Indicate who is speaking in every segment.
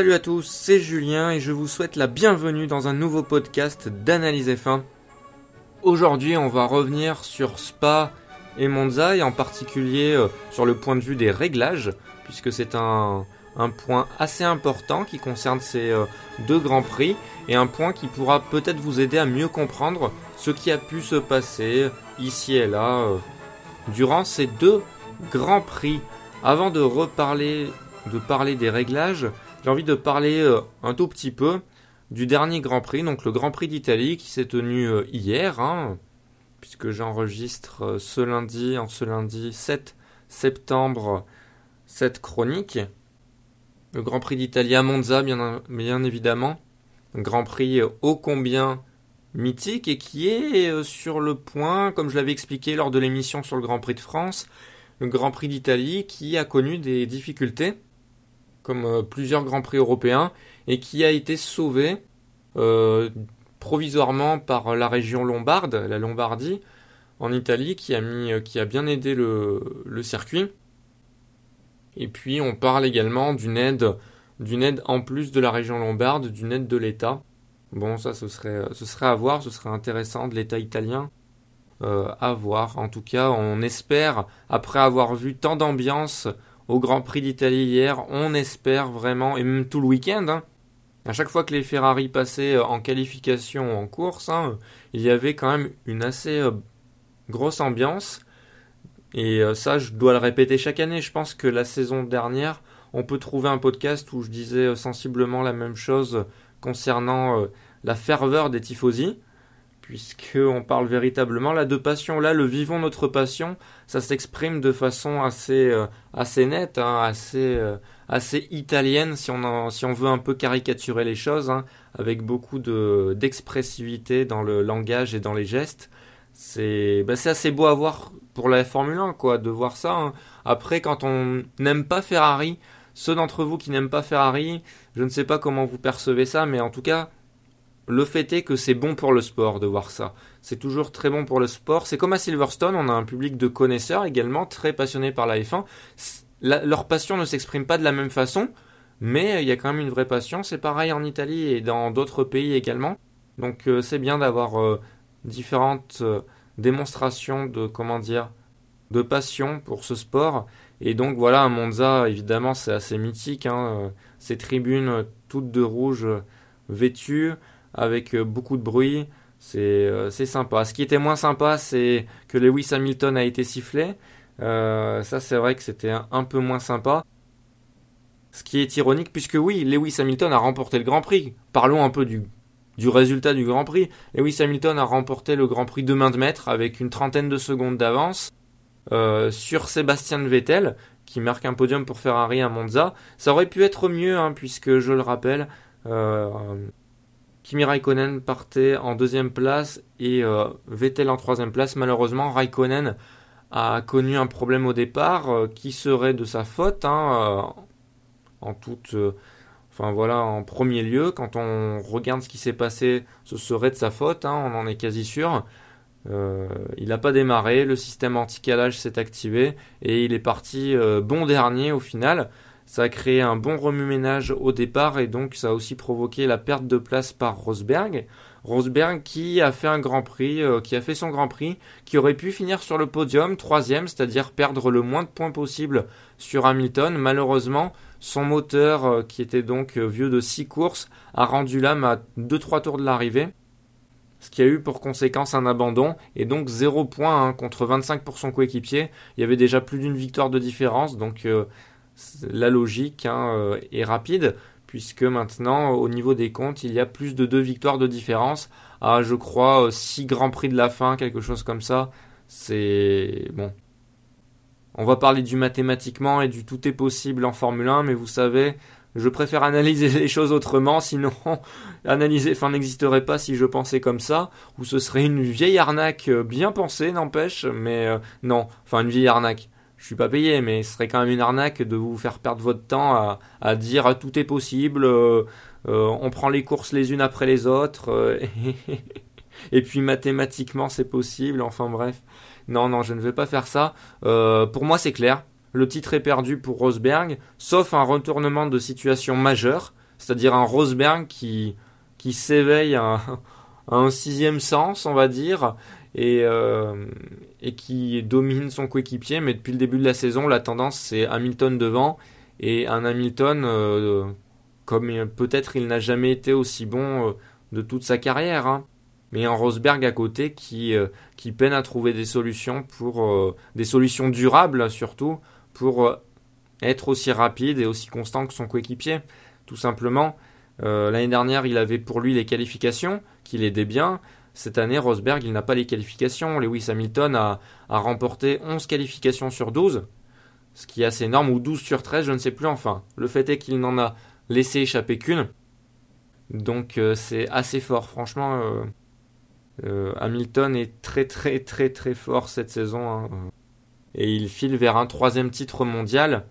Speaker 1: Salut à tous, c'est Julien et je vous souhaite la bienvenue dans un nouveau podcast d'Analyse F1. Aujourd'hui, on va revenir sur Spa et Monza et en particulier euh, sur le point de vue des réglages, puisque c'est un, point assez important qui concerne ces euh, deux grands prix et un point qui pourra peut-être vous aider à mieux comprendre ce qui a pu se passer ici et là euh, durant ces deux grands prix. Avant de reparler de parler des réglages, j'ai envie de parler un tout petit peu du dernier Grand Prix, donc le Grand Prix d'Italie qui s'est tenu hier, hein, puisque j'enregistre euh, ce lundi, en ce lundi 7 septembre, cette chronique. Le Grand Prix d'Italie à Monza, bien, évidemment. Grand Prix ô combien mythique et qui est euh, sur le point, comme je l'avais expliqué lors de l'émission sur le Grand Prix de France, le Grand Prix d'Italie qui a connu des difficultés, comme euh, plusieurs Grands Prix européens, et qui a été sauvé provisoirement par la région lombarde, la Lombardie, en Italie, qui a, mis, qui a bien aidé le, circuit. Et puis on parle également d'une aide, d'une aide en plus de la région lombarde, d'une aide de l'État. Bon, ça, ce serait, ce serait à voir, ce serait intéressant de l'État italien. Euh, à voir. En tout cas, on espère, après avoir vu tant d'ambiance au Grand Prix d'Italie hier, on espère vraiment, et même tout le week-end, hein, à chaque fois que les Ferrari passaient euh, en qualification en course, hein, il y avait quand même une assez euh, grosse ambiance. Et euh, ça, je dois le répéter chaque année. Je pense que la saison dernière, on peut trouver un podcast où je disais sensiblement la même chose concernant la ferveur des tifosi puisqu'on parle véritablement là de passion. Là, le vivons notre passion, ça s'exprime de façon assez, euh, assez nette, hein, assez, euh, assez italienne, si on, on veut un peu caricaturer les choses, hein, avec beaucoup de, d'expressivité dans le langage et dans les gestes. C'est, bah, assez beau à voir pour la Formule 1, quoi, de voir ça. Hein. Après, quand on n'aime pas Ferrari, ceux d'entre vous qui n'aiment pas Ferrari, je ne sais pas comment vous percevez ça, mais en tout cas, le fait est que c'est bon pour le sport de voir ça. C'est toujours très bon pour le sport. C'est comme à Silverstone, on a un public de connaisseurs également très passionnés par la F1. leur passion ne s'exprime pas de la même façon, mais il y a quand même une vraie passion. C'est pareil en Italie et dans d'autres pays également. Donc euh, c'est bien d'avoir euh, différentes euh, démonstrations de comment dire de passion pour ce sport. Et donc voilà, à Monza, évidemment, c'est assez mythique. Hein, ces tribunes toutes de rouge vêtues avec euh, beaucoup de bruit. Euh, c'est sympa. Ce qui était moins sympa, c'est que Lewis Hamilton a été sifflé. Euh, ça, c'est vrai que c'était un, peu moins sympa. Ce qui est ironique, puisque oui, Lewis Hamilton a remporté le Grand Prix. Parlons un peu du, du résultat du Grand Prix. Lewis Hamilton a remporté le Grand Prix de main de maître avec une trentaine de secondes d'avance sur Sébastien Vettel, qui marque un podium pour Ferrari à Monza. Ça aurait pu être mieux, hein, puisque je le rappelle, Kimi Raikkonen partait en deuxième place et euh, Vettel en troisième place. Malheureusement, Raikkonen a connu un problème au départ euh, qui serait de sa faute hein, euh, en toute enfin voilà en premier lieu. Quand on regarde ce qui s'est passé ce serait de sa faute hein, on en est quasi sûr. Il n'a pas démarré le système anti-calage s'est activé et il est parti bon dernier au final ça a créé un bon remue-ménage au départ et donc ça a aussi provoqué la perte de place par Rosberg. Rosberg qui a fait un grand prix, euh, qui a fait son grand prix, qui aurait pu finir sur le podium, troisième, c'est-à-dire perdre le moins de points possible sur Hamilton. Malheureusement, son moteur, euh, qui était donc euh, vieux de 6 courses, a rendu l'âme à 2-3 tours de l'arrivée. Ce qui a eu pour conséquence un abandon et donc 0 points hein, contre 25 pour son coéquipier. Il y avait déjà plus d'une victoire de différence, donc la logique hein, euh, est rapide, puisque maintenant, au niveau des comptes, il y a plus de deux victoires de différence à, je crois, 6 euh, grands prix de la fin, quelque chose comme ça. C'est bon. On va parler du mathématiquement et du tout est possible en Formule 1, mais vous savez, je préfère analyser les choses autrement, sinon analyser, enfin n'existerait pas si je pensais comme ça, ou ce serait une vieille arnaque euh, bien pensée, n'empêche, mais non, enfin une vieille arnaque je suis pas payé, mais ce serait quand même une arnaque de vous faire perdre votre temps à, dire tout est possible, euh, euh, on prend les courses les unes après les autres, euh, et puis mathématiquement c'est possible, enfin bref. Non, non, je ne vais pas faire ça. pour moi c'est clair, le titre est perdu pour Rosberg, sauf un retournement de situation majeur, c'est-à-dire un Rosberg qui, qui s'éveille à, un sixième sens, on va dire, et, euh, et qui domine son coéquipier. Mais depuis le début de la saison, la tendance c'est Hamilton devant et un Hamilton euh, comme peut-être il n'a jamais été aussi bon euh, de toute sa carrière. Hein. Mais un Rosberg à côté qui, qui peine à trouver des solutions pour des solutions durables surtout pour être aussi rapide et aussi constant que son coéquipier. Tout simplement, l'année dernière, il avait pour lui les qualifications qui l'aidaient bien. Cette année, Rosberg, il n'a pas les qualifications. Lewis Hamilton a, remporté 11 qualifications sur 12, ce qui est assez énorme, ou 12 sur 13, je ne sais plus enfin. Le fait est qu'il n'en a laissé échapper qu'une. Donc euh, c'est assez fort, franchement. Euh, euh, Hamilton est très très très très fort cette saison. Hein. Et il file vers un troisième titre mondial.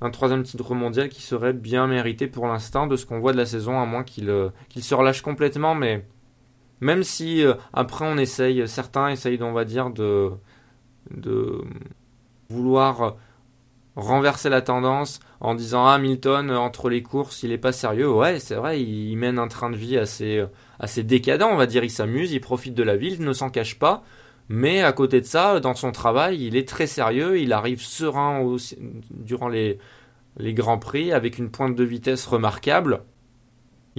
Speaker 1: Un troisième titre mondial qui serait bien mérité pour l'instant de ce qu'on voit de la saison, à moins qu'il qu'il se relâche complètement, mais même si euh, après on essaye, certains essayent, on va dire, de, vouloir renverser la tendance en disant ah, Hamilton entre les courses il est pas sérieux. Ouais c'est vrai il, mène un train de vie assez assez décadent on va dire. Il s'amuse il profite de la ville il ne s'en cache pas. Mais à côté de ça dans son travail il est très sérieux. Il arrive serein durant les grands prix avec une pointe de vitesse remarquable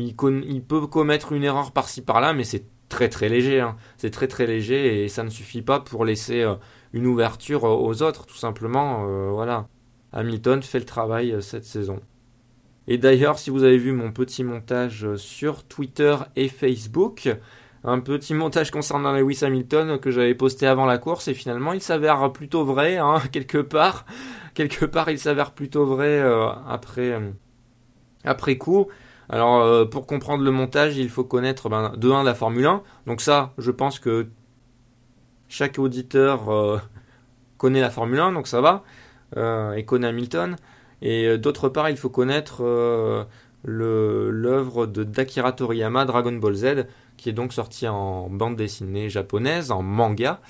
Speaker 1: il, peut commettre une erreur par-ci par-là, mais c'est très très léger. Hein. C'est très très léger et ça ne suffit pas pour laisser euh, une ouverture euh, aux autres, tout simplement. Euh, voilà. Hamilton fait le travail cette saison. Et d'ailleurs, si vous avez vu mon petit montage sur Twitter et Facebook, un petit montage concernant Lewis Hamilton que j'avais posté avant la course et finalement il s'avère plutôt vrai, hein, quelque part. Quelque part, il s'avère plutôt vrai après, après coup. Alors euh, pour comprendre le montage, il faut connaître ben, de 1 la Formule 1. Donc ça, je pense que chaque auditeur euh, connaît la Formule 1, donc ça va, euh, et connaît Hamilton. Et d'autre part, il faut connaître l'œuvre de Dakira Toriyama, Dragon Ball Z, qui est donc sortie en bande dessinée japonaise, en manga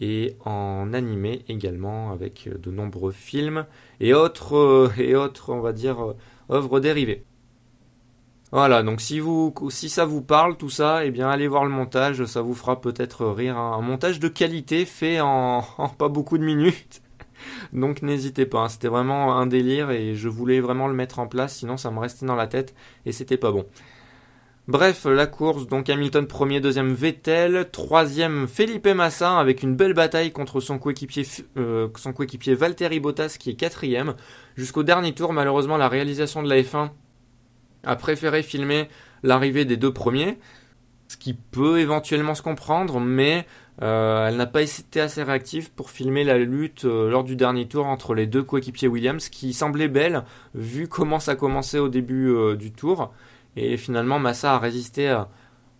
Speaker 1: et en animé également, avec de nombreux films et autres, et autres on va dire, œuvres dérivées. Voilà, donc si, ça vous parle, tout ça, eh bien allez voir le montage, ça vous fera peut-être rire. Un montage de qualité fait en, pas beaucoup de minutes. Donc n'hésitez pas, hein. c'était vraiment un délire et je voulais vraiment le mettre en place, sinon ça me restait dans la tête et c'était pas bon. Bref, la course, donc Hamilton premier, deuxième Vettel, troisième Felipe Massa avec une belle bataille contre son coéquipier, euh, son coéquipier Valtteri Bottas qui est quatrième. Jusqu'au dernier tour, malheureusement, la réalisation de la F1 a préféré filmer l'arrivée des deux premiers, ce qui peut éventuellement se comprendre, mais euh, elle n'a pas été assez réactive pour filmer la lutte euh, lors du dernier tour entre les deux coéquipiers Williams, qui semblait belle vu comment ça commençait au début euh, du tour. Et finalement, Massa a résisté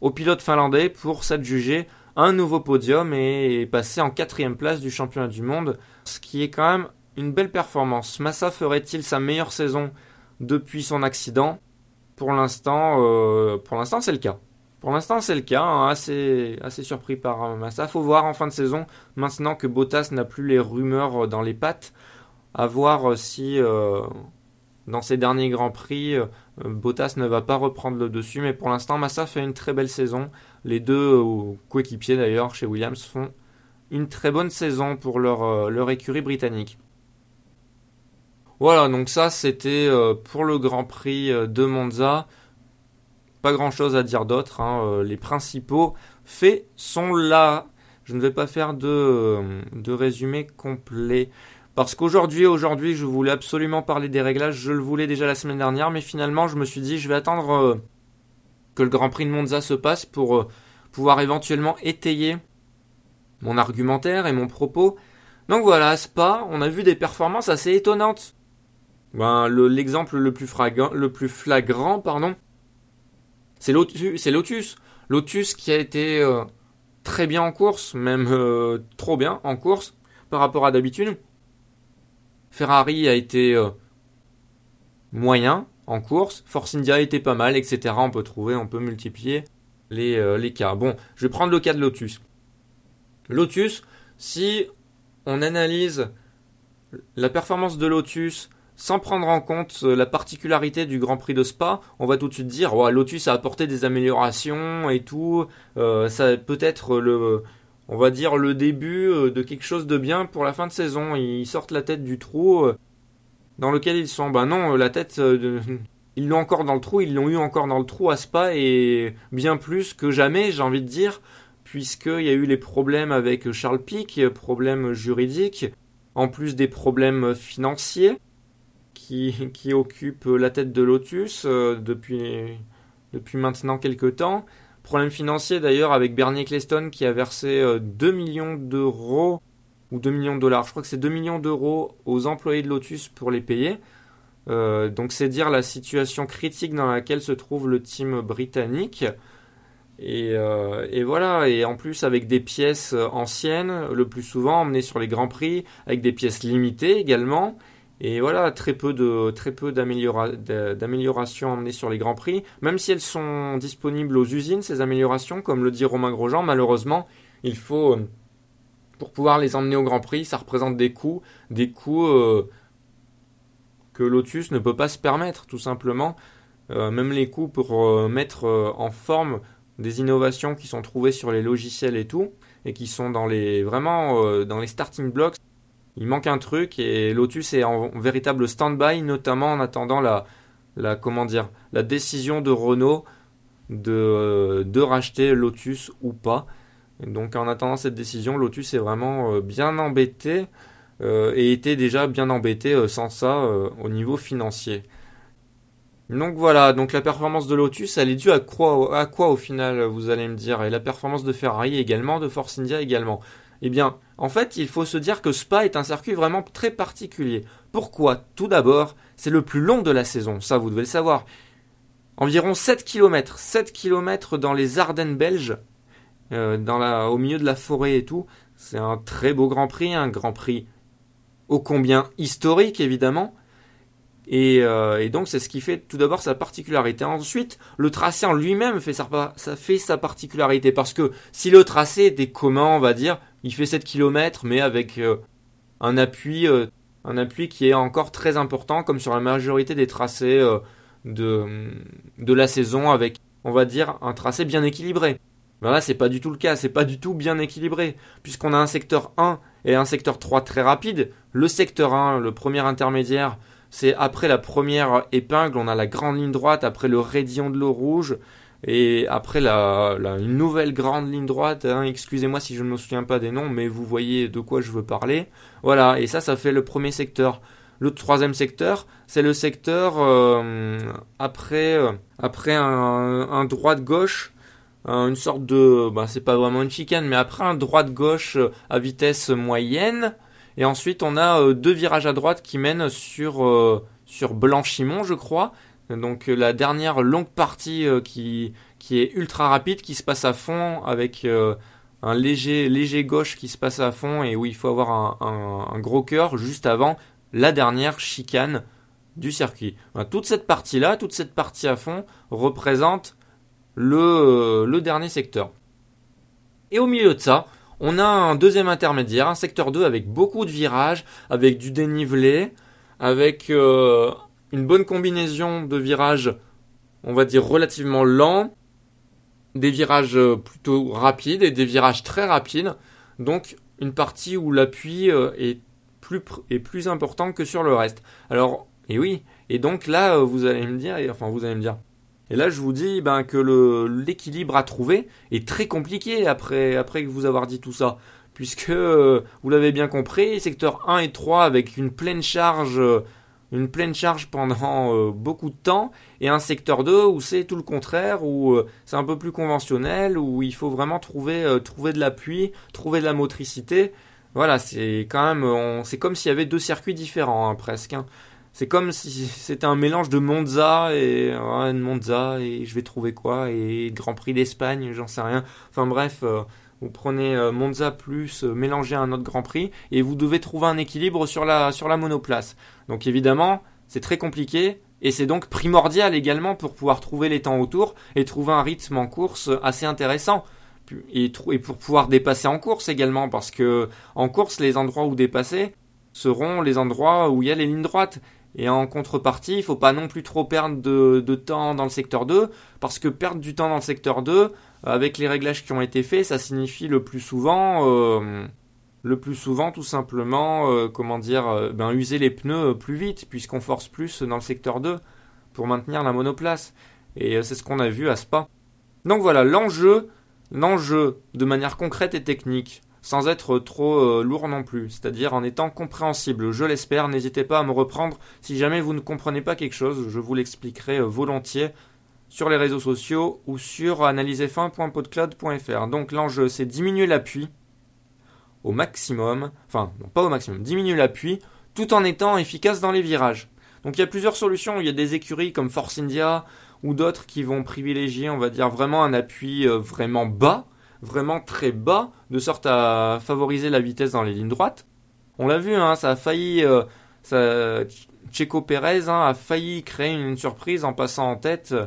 Speaker 1: au pilote finlandais pour s'adjuger un nouveau podium et passer en quatrième place du championnat du monde, ce qui est quand même une belle performance. Massa ferait-il sa meilleure saison depuis son accident? Pour l'instant, euh, pour l'instant, c'est le cas. Pour l'instant, c'est le cas. Hein, assez, surpris par euh, Massa. Faut voir en fin de saison, maintenant que Bottas n'a plus les rumeurs euh, dans les pattes, à voir si dans ses derniers grands prix, Bottas ne va pas reprendre le dessus. Mais pour l'instant, Massa fait une très belle saison. Les deux coéquipiers d'ailleurs chez Williams font une très bonne saison pour leur écurie britannique. Voilà, donc ça c'était euh, pour le Grand Prix euh, de Monza. Pas grand chose à dire d'autre. Hein, euh, les principaux faits sont là. Je ne vais pas faire de, de résumé complet. Parce qu'aujourd'hui, aujourd'hui, je voulais absolument parler des réglages. Je le voulais déjà la semaine dernière, mais finalement, je me suis dit, je vais attendre que le Grand Prix de Monza se passe pour pouvoir éventuellement étayer mon argumentaire et mon propos. Donc voilà, à Spa, on a vu des performances assez étonnantes ben, l'exemple le, plus le plus flagrant, pardon, c'est Lotus, Lotus. Lotus qui a été euh, très bien en course, même euh, trop bien en course par rapport à d'habitude. Ferrari a été euh, moyen en course. Force India a été pas mal, etc. On peut trouver, on peut multiplier les, les cas. Bon, je vais prendre le cas de Lotus. Lotus, si on analyse la performance de Lotus sans prendre en compte la particularité du Grand Prix de Spa, on va tout de suite dire Lotus a apporté des améliorations et tout. ça peut être le, on va dire le début de quelque chose de bien pour la fin de saison. Ils sortent la tête du trou dans lequel ils sont. Ben non, la tête ils l'ont encore dans le trou, ils l'ont eu encore dans le trou à Spa et bien plus que jamais, j'ai envie de dire, puisqu'il y a eu les problèmes avec Charles Pic, problèmes juridiques, en plus des problèmes financiers qui, occupent la tête de Lotus euh, depuis, depuis maintenant quelques temps. Problème financier d'ailleurs avec Bernie Eccleston qui a versé 2 euh, millions d'euros ou 2 millions de dollars, je crois que c'est 2 millions d'euros aux employés de Lotus pour les payer. Euh, donc c'est dire la situation critique dans laquelle se trouve le team britannique. Euh, et, voilà, et en plus avec des pièces anciennes, le plus souvent emmenées sur les grands prix, avec des pièces limitées également. Et voilà, très peu de très peu d'améliorations emmenées sur les grands prix, même si elles sont disponibles aux usines ces améliorations, comme le dit Romain Grosjean, malheureusement, il faut pour pouvoir les emmener au Grand Prix, ça représente des coûts, des coûts euh, que Lotus ne peut pas se permettre, tout simplement. Euh, même les coûts pour euh, mettre euh, en forme des innovations qui sont trouvées sur les logiciels et tout, et qui sont dans les vraiment dans les starting blocks. Il manque un truc et Lotus est en véritable stand-by, notamment en attendant la, décision de Renault de, de racheter Lotus ou pas. donc en attendant cette décision, Lotus est vraiment bien embêté. Euh, et était déjà bien embêté euh, sans ça euh, au niveau financier. Donc voilà, donc la performance de Lotus, elle est due à quoi au final, vous allez me dire, et la performance de Ferrari également, de Force India également. Eh bien, en fait, il faut se dire que Spa est un circuit vraiment très particulier. Pourquoi? Tout d'abord, c'est le plus long de la saison, ça vous devez le savoir. Environ 7 km, 7 km dans les Ardennes belges, dans la, au milieu de la forêt et tout. C'est un très beau Grand Prix, un Grand Prix ô combien historique évidemment. Euh, et, donc c'est ce qui fait tout d'abord sa particularité. Ensuite, le tracé en lui-même fait sa, ça fait sa particularité parce que si le tracé était commun, on va dire, il fait 7 km mais avec euh, un appui euh, un appui qui est encore très important comme sur la majorité des tracés de, de la saison avec on va dire un tracé bien équilibré. Ben là, c'est pas du tout le cas, c'est pas du tout bien équilibré puisqu'on a un secteur 1 et un secteur 3 très rapide. Le secteur 1, le premier intermédiaire, c'est après la première épingle, on a la grande ligne droite, après le raidillon de l'eau rouge, et après la, une nouvelle grande ligne droite, hein, excusez-moi si je ne me souviens pas des noms, mais vous voyez de quoi je veux parler. Voilà, et ça, ça fait le premier secteur. Le troisième secteur, c'est le secteur euh, après, euh, après un, un droite-gauche une sorte de, bah, c'est pas vraiment une chicane, mais après un droite-gauche à vitesse moyenne. Et ensuite, on a euh, deux virages à droite qui mènent sur, euh, sur Blanchimont, je crois. Donc la dernière longue partie qui, qui est ultra rapide, qui se passe à fond avec un léger, léger gauche qui se passe à fond et où il faut avoir un, un, gros cœur juste avant la dernière chicane du circuit. toute cette partie-là, toute cette partie à fond représente le, le dernier secteur. Et au milieu de ça, on a un deuxième intermédiaire, un secteur 2 avec beaucoup de virages, avec du dénivelé, avec euh, une bonne combinaison de virages, on va dire relativement lents, des virages plutôt rapides et des virages très rapides. Donc une partie où l'appui euh, est plus important que sur le reste. Alors, et oui, et donc là, vous allez me dire, enfin vous allez me dire, et là, je vous dis ben, que l'équilibre à trouver est très compliqué après, après vous avoir dit tout ça. Puisque, euh, vous l'avez bien compris, secteur 1 et 3 avec une pleine charge, euh, une pleine charge pendant euh, beaucoup de temps, et un secteur 2 où c'est tout le contraire, où c'est un peu plus conventionnel, où il faut vraiment trouver, trouver de l'appui, trouver de la motricité. Voilà, c'est quand même, c'est comme s'il y avait deux circuits différents hein, presque. Hein. C'est comme si c'était un mélange de Monza et Monza et je vais trouver quoi et Grand Prix d'Espagne, j'en sais rien. Enfin bref, euh, vous prenez euh, Monza plus euh, mélangé à un autre Grand Prix et vous devez trouver un équilibre sur la sur la monoplace. Donc évidemment, c'est très compliqué et c'est donc primordial également pour pouvoir trouver les temps autour et trouver un rythme en course assez intéressant. Et, et pour pouvoir dépasser en course également parce que en course les endroits où dépasser seront les endroits où il y a les lignes droites Et en contrepartie, il faut pas non plus trop perdre de, temps dans le secteur 2, parce que perdre du temps dans le secteur 2, avec les réglages qui ont été faits, ça signifie le plus souvent, euh, le plus souvent tout simplement, euh, comment dire, euh, ben, user les pneus plus vite, puisqu'on force plus dans le secteur 2 pour maintenir la monoplace. Et c'est ce qu'on a vu à Spa. Donc voilà, l'enjeu, l'enjeu de manière concrète et technique, sans être trop euh, lourd non plus, c'est-à-dire en étant compréhensible. Je l'espère, n'hésitez pas à me reprendre si jamais vous ne comprenez pas quelque chose, je vous l'expliquerai euh, volontiers sur les réseaux sociaux ou sur analysef1.podcloud.fr. Donc l'enjeu c'est diminuer l'appui au maximum, enfin pas au maximum, diminuer l'appui tout en étant efficace dans les virages. Donc il y a plusieurs solutions, il y a des écuries comme Force India ou d'autres qui vont privilégier, on va dire, vraiment un appui euh, vraiment bas vraiment très bas, de sorte à favoriser la vitesse dans les lignes droites. On l'a vu, hein, ça a failli, euh, ça, Checo Pérez hein, a failli créer une surprise en passant en tête euh,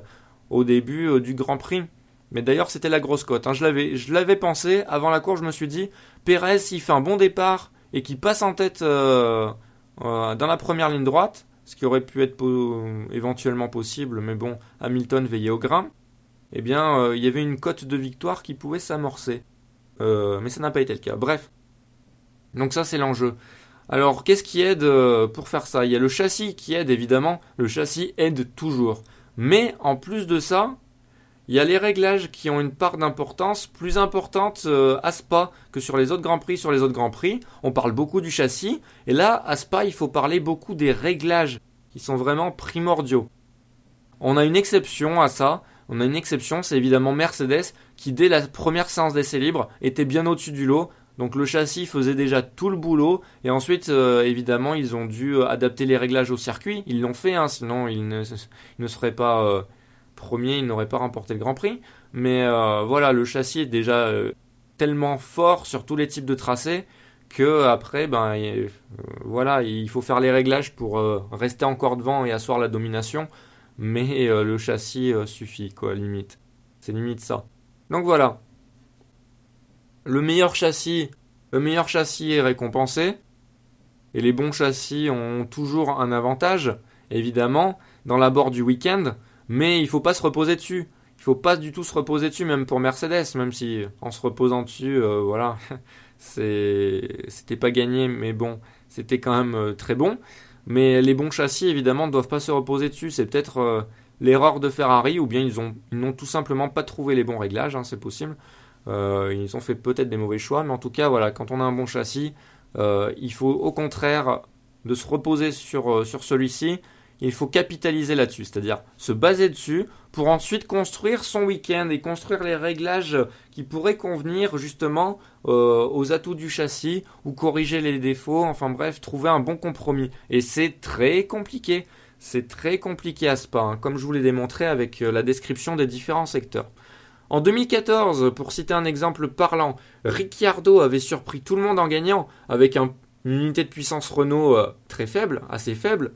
Speaker 1: au début euh, du Grand Prix. Mais d'ailleurs, c'était la grosse cote. Hein. Je l'avais, pensé avant la course. Je me suis dit, Pérez, s'il fait un bon départ et qu'il passe en tête dans la première ligne droite, ce qui aurait pu être éventuellement possible, mais bon, Hamilton veillait au grain eh bien, euh, il y avait une cote de victoire qui pouvait s'amorcer. Euh, mais ça n'a pas été le cas. Bref. Donc ça, c'est l'enjeu. Alors, qu'est-ce qui aide euh, pour faire ça? Il y a le châssis qui aide, évidemment. Le châssis aide toujours. Mais, en plus de ça, il y a les réglages qui ont une part d'importance plus importante à Spa que sur les autres Grands Prix. Sur les autres Grands Prix, on parle beaucoup du châssis. Et là, à Spa, il faut parler beaucoup des réglages qui sont vraiment primordiaux. On a une exception à ça. On a une exception, c'est évidemment Mercedes qui dès la première séance d'essai libre était bien au-dessus du lot. Donc le châssis faisait déjà tout le boulot et ensuite euh, évidemment ils ont dû euh, adapter les réglages au circuit. Ils l'ont fait, hein, sinon ils ne, seraient pas euh, premiers, ils n'auraient pas remporté le Grand Prix. Mais voilà, le châssis est déjà tellement fort sur tous les types de tracés que après ben voilà il faut faire les réglages pour rester encore devant et asseoir la domination mais euh, le châssis euh, suffit, quoi, limite. C'est limite ça. Donc voilà. Le meilleur châssis, le meilleur châssis est récompensé, et les bons châssis ont toujours un avantage, évidemment, dans l'abord du week-end, mais il faut pas se reposer dessus. Il faut pas du tout se reposer dessus, même pour Mercedes, même si en se reposant dessus, euh, voilà, c'était pas gagné, mais bon, c'était quand même très bon. Mais les bons châssis, évidemment, ne doivent pas se reposer dessus. C'est peut-être euh, l'erreur de Ferrari, ou bien ils ont n'ont tout simplement pas trouvé les bons réglages, hein, c'est possible. Euh, ils ont fait peut-être des mauvais choix, mais en tout cas, voilà, quand on a un bon châssis, euh, il faut au contraire de se reposer sur, sur celui-ci il faut capitaliser là-dessus, c'est-à-dire se baser dessus pour ensuite construire son week-end et construire les réglages qui pourraient convenir justement euh, aux atouts du châssis ou corriger les défauts, enfin bref, trouver un bon compromis. Et c'est très compliqué, c'est très compliqué à ce pas, hein, comme je vous l'ai démontré avec euh, la description des différents secteurs. En 2014, pour citer un exemple parlant, Ricciardo avait surpris tout le monde en gagnant avec une unité de puissance Renault euh, très faible, assez faible,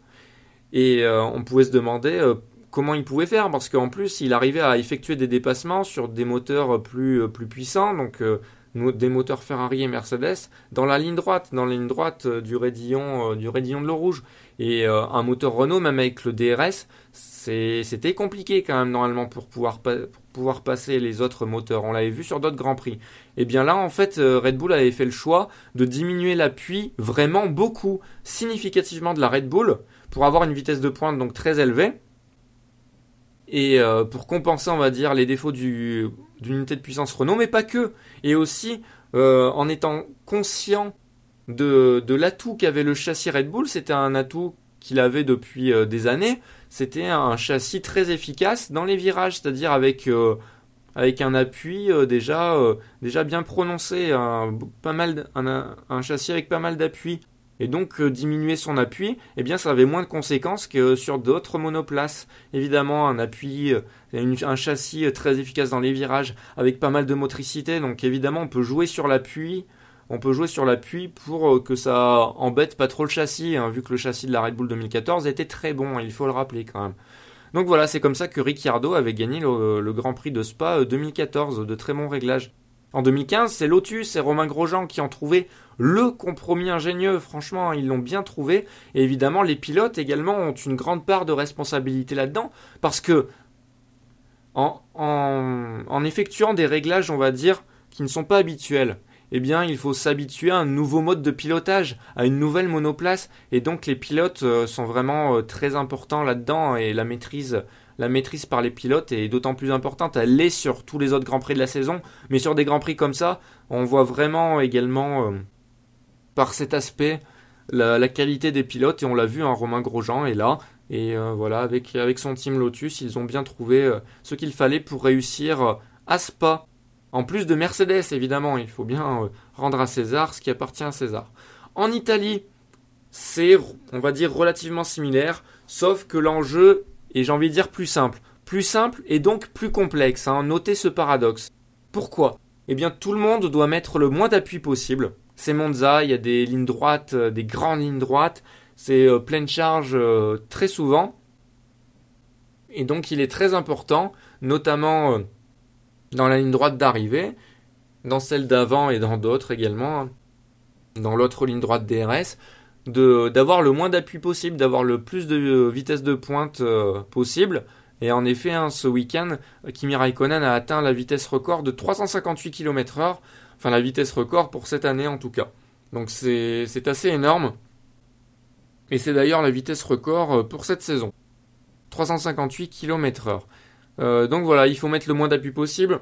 Speaker 1: et on pouvait se demander comment il pouvait faire, parce qu'en plus, il arrivait à effectuer des dépassements sur des moteurs plus, euh, plus puissants, donc des moteurs Ferrari et Mercedes, dans la ligne droite, dans la ligne droite du raidillon, du raidillon de l'eau rouge. Et un moteur Renault, même avec le DRS, c'était compliqué quand même normalement pour pouvoir, pour pouvoir passer les autres moteurs. On l'avait vu sur d'autres Grands Prix. Et bien là, en fait, Red Bull avait fait le choix de diminuer l'appui vraiment beaucoup, significativement de la Red Bull, pour avoir une vitesse de pointe donc très élevée et euh, pour compenser, on va dire, les défauts d'une unité de puissance Renault, mais pas que. Et aussi, euh, en étant conscient de, l'atout qu'avait le châssis Red Bull, c'était un atout qu'il avait depuis euh, des années. C'était un châssis très efficace dans les virages, c'est-à-dire avec, avec un appui déjà, déjà bien prononcé, pas mal, un châssis avec pas mal d'appui et donc euh, diminuer son appui, eh bien ça avait moins de conséquences que sur d'autres monoplaces. Évidemment, un appui, euh, un châssis euh, très efficace dans les virages avec pas mal de motricité, donc évidemment on peut jouer sur l'appui. On peut jouer sur l'appui pour que ça embête pas trop le châssis, hein, vu que le châssis de la Red Bull 2014 était très bon, il faut le rappeler quand même. Donc voilà, c'est comme ça que Ricciardo avait gagné le, Grand Prix de Spa 2014, de très bons réglages. En 2015, c'est Lotus et Romain Grosjean qui ont trouvé le compromis ingénieux. Franchement, ils l'ont bien trouvé. Et évidemment, les pilotes également ont une grande part de responsabilité là-dedans. Parce que, en, effectuant des réglages, on va dire, qui ne sont pas habituels, eh bien, il faut s'habituer à un nouveau mode de pilotage, à une nouvelle monoplace. Et donc, les pilotes euh, sont vraiment euh, très importants là-dedans et la maîtrise la maîtrise par les pilotes est d'autant plus importante. Elle l'est sur tous les autres Grands Prix de la saison, mais sur des Grands Prix comme ça, on voit vraiment également euh, par cet aspect la, qualité des pilotes, et on l'a vu, hein, Romain Grosjean est là, et euh, voilà, avec, avec son team Lotus, ils ont bien trouvé euh, ce qu'il fallait pour réussir à Spa. En plus de Mercedes, évidemment, il faut bien rendre à César ce qui appartient à César. En Italie, c'est, on va dire, relativement similaire, sauf que l'enjeu et j'ai envie de dire plus simple. Plus simple et donc plus complexe. Hein. Notez ce paradoxe. Pourquoi? Eh bien, tout le monde doit mettre le moins d'appui possible. C'est Monza, il y a des lignes droites, euh, des grandes lignes droites. C'est euh, pleine charge euh, très souvent. Et donc, il est très important, notamment dans la ligne droite d'arrivée, dans celle d'avant et dans d'autres également, hein. dans l'autre ligne droite DRS, d'avoir le moins d'appui possible, d'avoir le plus de euh, vitesse de pointe euh, possible. Et en effet, hein, ce week-end, Kimi Raikkonen a atteint la vitesse record de 358 km/h, enfin la vitesse record pour cette année en tout cas. Donc c'est assez énorme. Et c'est d'ailleurs la vitesse record euh, pour cette saison. 358 km/h. donc voilà, il faut mettre le moins d'appui possible.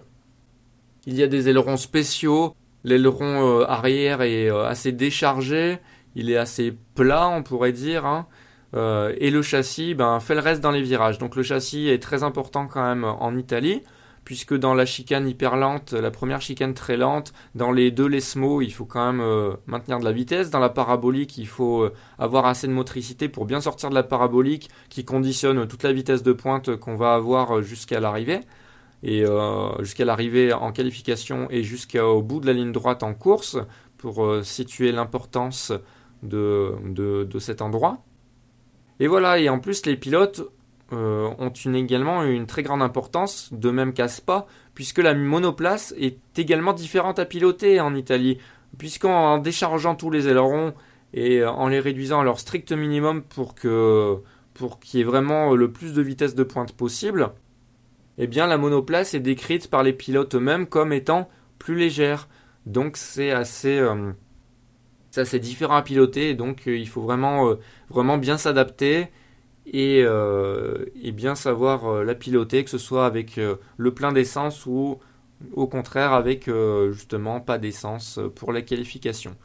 Speaker 1: Il y a des ailerons spéciaux. L'aileron arrière est assez déchargé il est assez plat, on pourrait dire. Hein. Euh, et le châssis ben, fait le reste dans les virages. Donc le châssis est très important quand même en Italie, puisque dans la chicane hyper lente, la première chicane très lente, dans les deux lesmo, il faut quand même euh, maintenir de la vitesse. Dans la parabolique, il faut euh, avoir assez de motricité pour bien sortir de la parabolique qui conditionne toute la vitesse de pointe qu'on va avoir jusqu'à l'arrivée. Et jusqu'à l'arrivée en qualification et jusqu'au bout de la ligne droite en course, pour situer l'importance de, de, cet endroit. Et voilà, et en plus les pilotes euh, ont également une très grande importance, de même qu'à Spa, puisque la monoplace est également différente à piloter en Italie, puisqu'en déchargeant tous les ailerons et en les réduisant à leur strict minimum pour que pour qu'il y ait vraiment le plus de vitesse de pointe possible, eh bien la monoplace est décrite par les pilotes eux-mêmes comme étant plus légère. Donc c'est assez euh, ça, c'est différent à piloter, donc euh, il faut vraiment, euh, vraiment bien s'adapter et, euh, bien savoir la piloter, que ce soit avec le plein d'essence ou au contraire avec justement pas d'essence pour la qualification.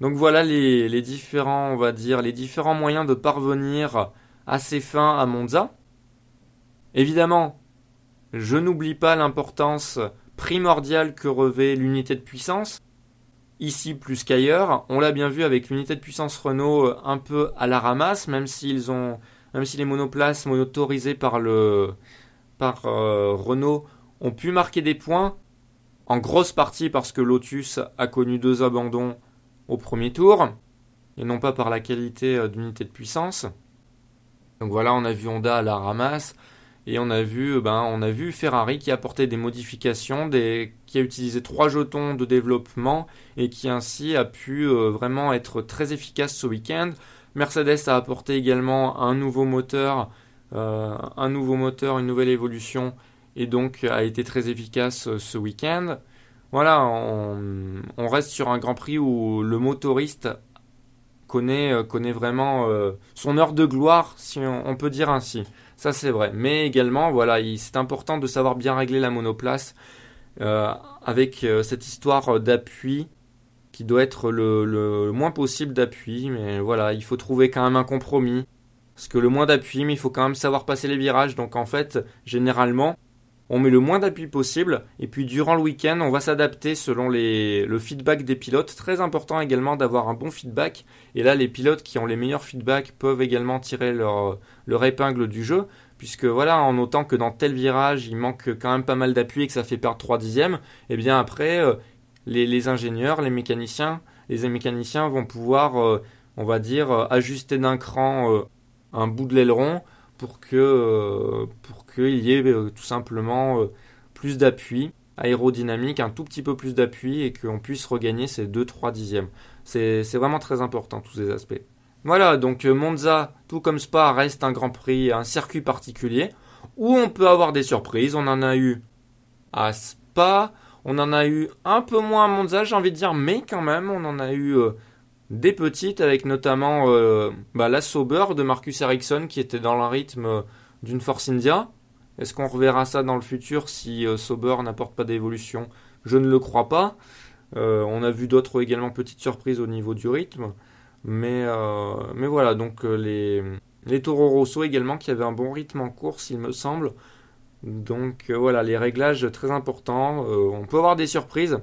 Speaker 1: Donc voilà les, les, différents, on va dire, les différents moyens de parvenir à ces fins à Monza. Évidemment, je n'oublie pas l'importance primordiale que revêt l'unité de puissance ici plus qu'ailleurs. On l'a bien vu avec l'unité de puissance Renault euh, un peu à la ramasse, même s'ils ont, même si les monoplaces motorisées par le, par euh, Renault ont pu marquer des points, en grosse partie parce que Lotus a connu deux abandons au premier tour, et non pas par la qualité euh, d'unité de puissance. Donc voilà, on a vu Honda à la ramasse. Et on a vu, ben, on a vu Ferrari qui a apporté des modifications, qui a utilisé trois jetons de développement et qui ainsi a pu euh, vraiment être très efficace ce week-end. Mercedes a apporté également un nouveau moteur, euh, une nouvelle évolution et donc a été très efficace euh, ce week-end. Voilà, on, reste sur un Grand Prix où le motoriste connaît, connaît vraiment son heure de gloire, si on peut dire ainsi. Ça, c'est vrai. Mais également, voilà, c'est important de savoir bien régler la monoplace euh, avec euh, cette histoire d'appui qui doit être le, moins possible d'appui. Mais voilà, il faut trouver quand même un compromis. Parce que le moins d'appui, mais il faut quand même savoir passer les virages. Donc en fait, généralement, on met le moins d'appui possible et puis durant le week-end on va s'adapter selon les, le feedback des pilotes. Très important également d'avoir un bon feedback et là les pilotes qui ont les meilleurs feedbacks peuvent également tirer leur, épingle du jeu puisque voilà en notant que dans tel virage il manque quand même pas mal d'appui et que ça fait perdre 3 dixièmes et eh bien après euh, les, ingénieurs, les mécaniciens, les mécaniciens vont pouvoir euh, on va dire euh, ajuster d'un cran un bout de l'aileron pour qu'il y ait euh, tout simplement euh, plus d'appui aérodynamique, un tout petit peu plus d'appui et qu'on puisse regagner ces 2-3 dixièmes. C'est vraiment très important tous ces aspects. Voilà, donc euh, Monza, tout comme Spa, reste un Grand Prix, un circuit particulier où on peut avoir des surprises. On en a eu à Spa, on en a eu un peu moins à Monza, j'ai envie de dire, mais quand même, on en a eu euh, des petites avec notamment euh, bah, la Sauber de Marcus Ericsson qui était dans le rythme d'une Force India. Est-ce qu'on reverra ça dans le futur si Sauber n'apporte pas d'évolution? Je ne le crois pas. on a vu d'autres également petites surprises au niveau du rythme. Mais, euh, mais voilà, donc euh, les, les Toro Rosso également qui avaient un bon rythme en course, il me semble. Donc euh, voilà, les réglages très importants. on peut avoir des surprises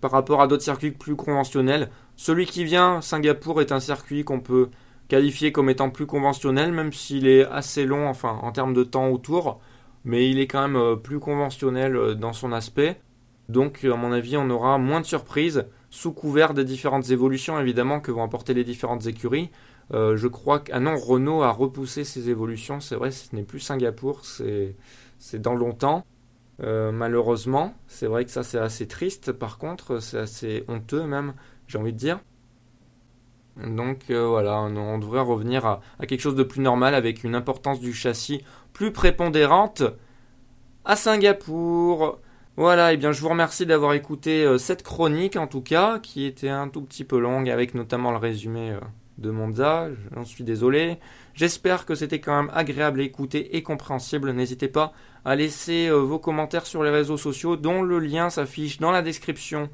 Speaker 1: par rapport à d'autres circuits plus conventionnels. Celui qui vient, Singapour, est un circuit qu'on peut qualifier comme étant plus conventionnel, même s'il est assez long, enfin en termes de temps autour, mais il est quand même plus conventionnel dans son aspect. Donc à mon avis, on aura moins de surprises sous couvert des différentes évolutions évidemment que vont apporter les différentes écuries. Euh, je crois que ah non, Renault a repoussé ses évolutions. C'est vrai, ce n'est plus Singapour, c'est dans longtemps. Euh, malheureusement, c'est vrai que ça c'est assez triste. Par contre, c'est assez honteux même, j'ai envie de dire. Donc euh, voilà, on, devrait revenir à, quelque chose de plus normal avec une importance du châssis plus prépondérante à Singapour. Voilà, et eh bien je vous remercie d'avoir écouté euh, cette chronique en tout cas, qui était un tout petit peu longue avec notamment le résumé euh, de Monza, j'en suis désolé. J'espère que c'était quand même agréable à écouter et compréhensible. N'hésitez pas à laisser vos commentaires sur les réseaux sociaux dont le lien s'affiche dans la description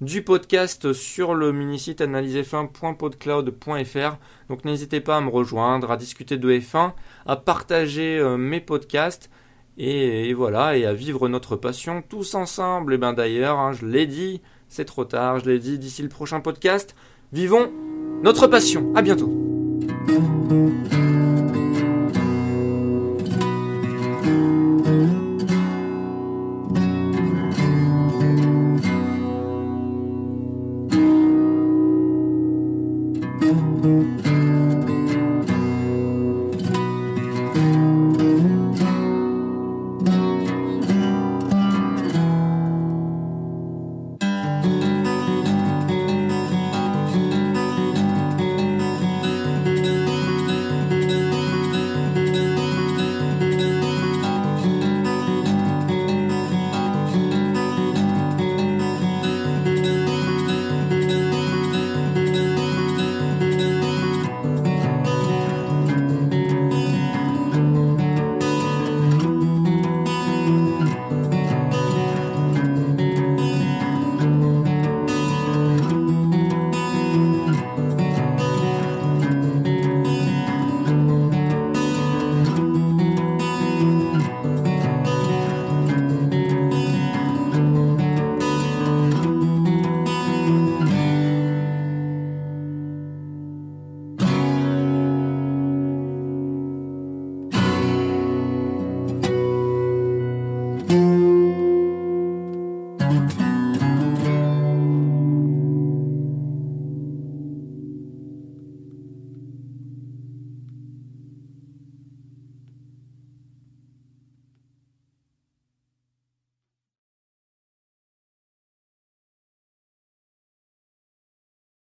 Speaker 1: du podcast sur le mini-site analysef1.podcloud.fr. Donc n'hésitez pas à me rejoindre, à discuter de F1, à partager mes podcasts et, voilà, et à vivre notre passion tous ensemble. Et bien d'ailleurs, hein, je l'ai dit, c'est trop tard, je l'ai dit d'ici le prochain podcast. Vivons notre passion. À bientôt.